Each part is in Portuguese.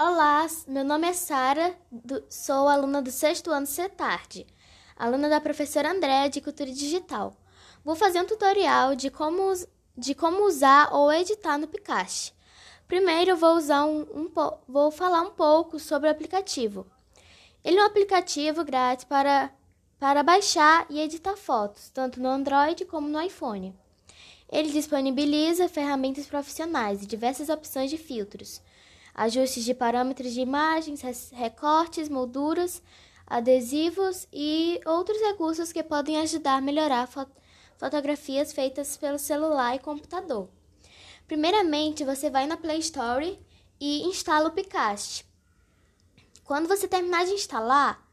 Olá, meu nome é Sara, sou aluna do sexto ano CETARD, aluna da professora Andréa de Cultura Digital. Vou fazer um tutorial de como, de como usar ou editar no Picast. Primeiro, vou, usar um, um, vou falar um pouco sobre o aplicativo. Ele é um aplicativo grátis para, para baixar e editar fotos, tanto no Android como no iPhone. Ele disponibiliza ferramentas profissionais e diversas opções de filtros ajustes de parâmetros de imagens, recortes, molduras, adesivos e outros recursos que podem ajudar a melhorar fot fotografias feitas pelo celular e computador. Primeiramente, você vai na Play Store e instala o Picast. Quando você terminar de instalar,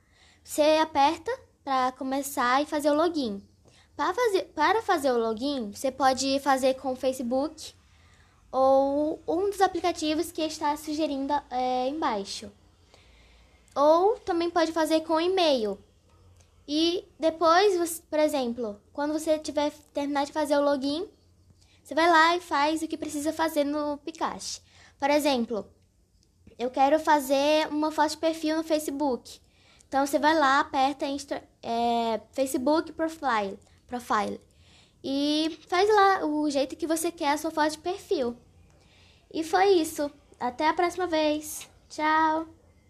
você aperta para começar e fazer o login. Para fazer, para fazer o login, você pode fazer com o Facebook, ou dos aplicativos que está sugerindo é, embaixo. Ou também pode fazer com e-mail. E depois, por exemplo, quando você tiver terminar de fazer o login, você vai lá e faz o que precisa fazer no Picast. Por exemplo, eu quero fazer uma foto de perfil no Facebook. Então você vai lá, aperta é, Facebook Profile, profile e faz lá o jeito que você quer a sua foto de perfil. E foi isso. Até a próxima vez. Tchau!